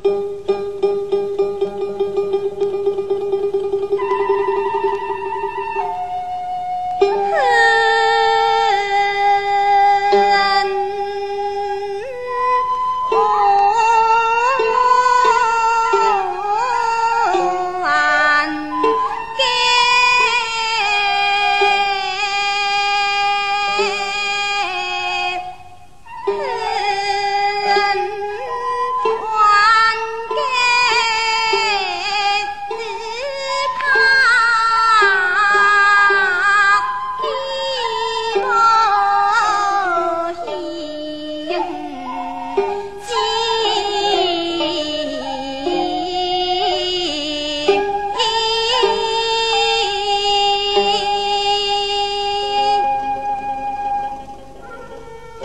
啊。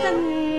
嗯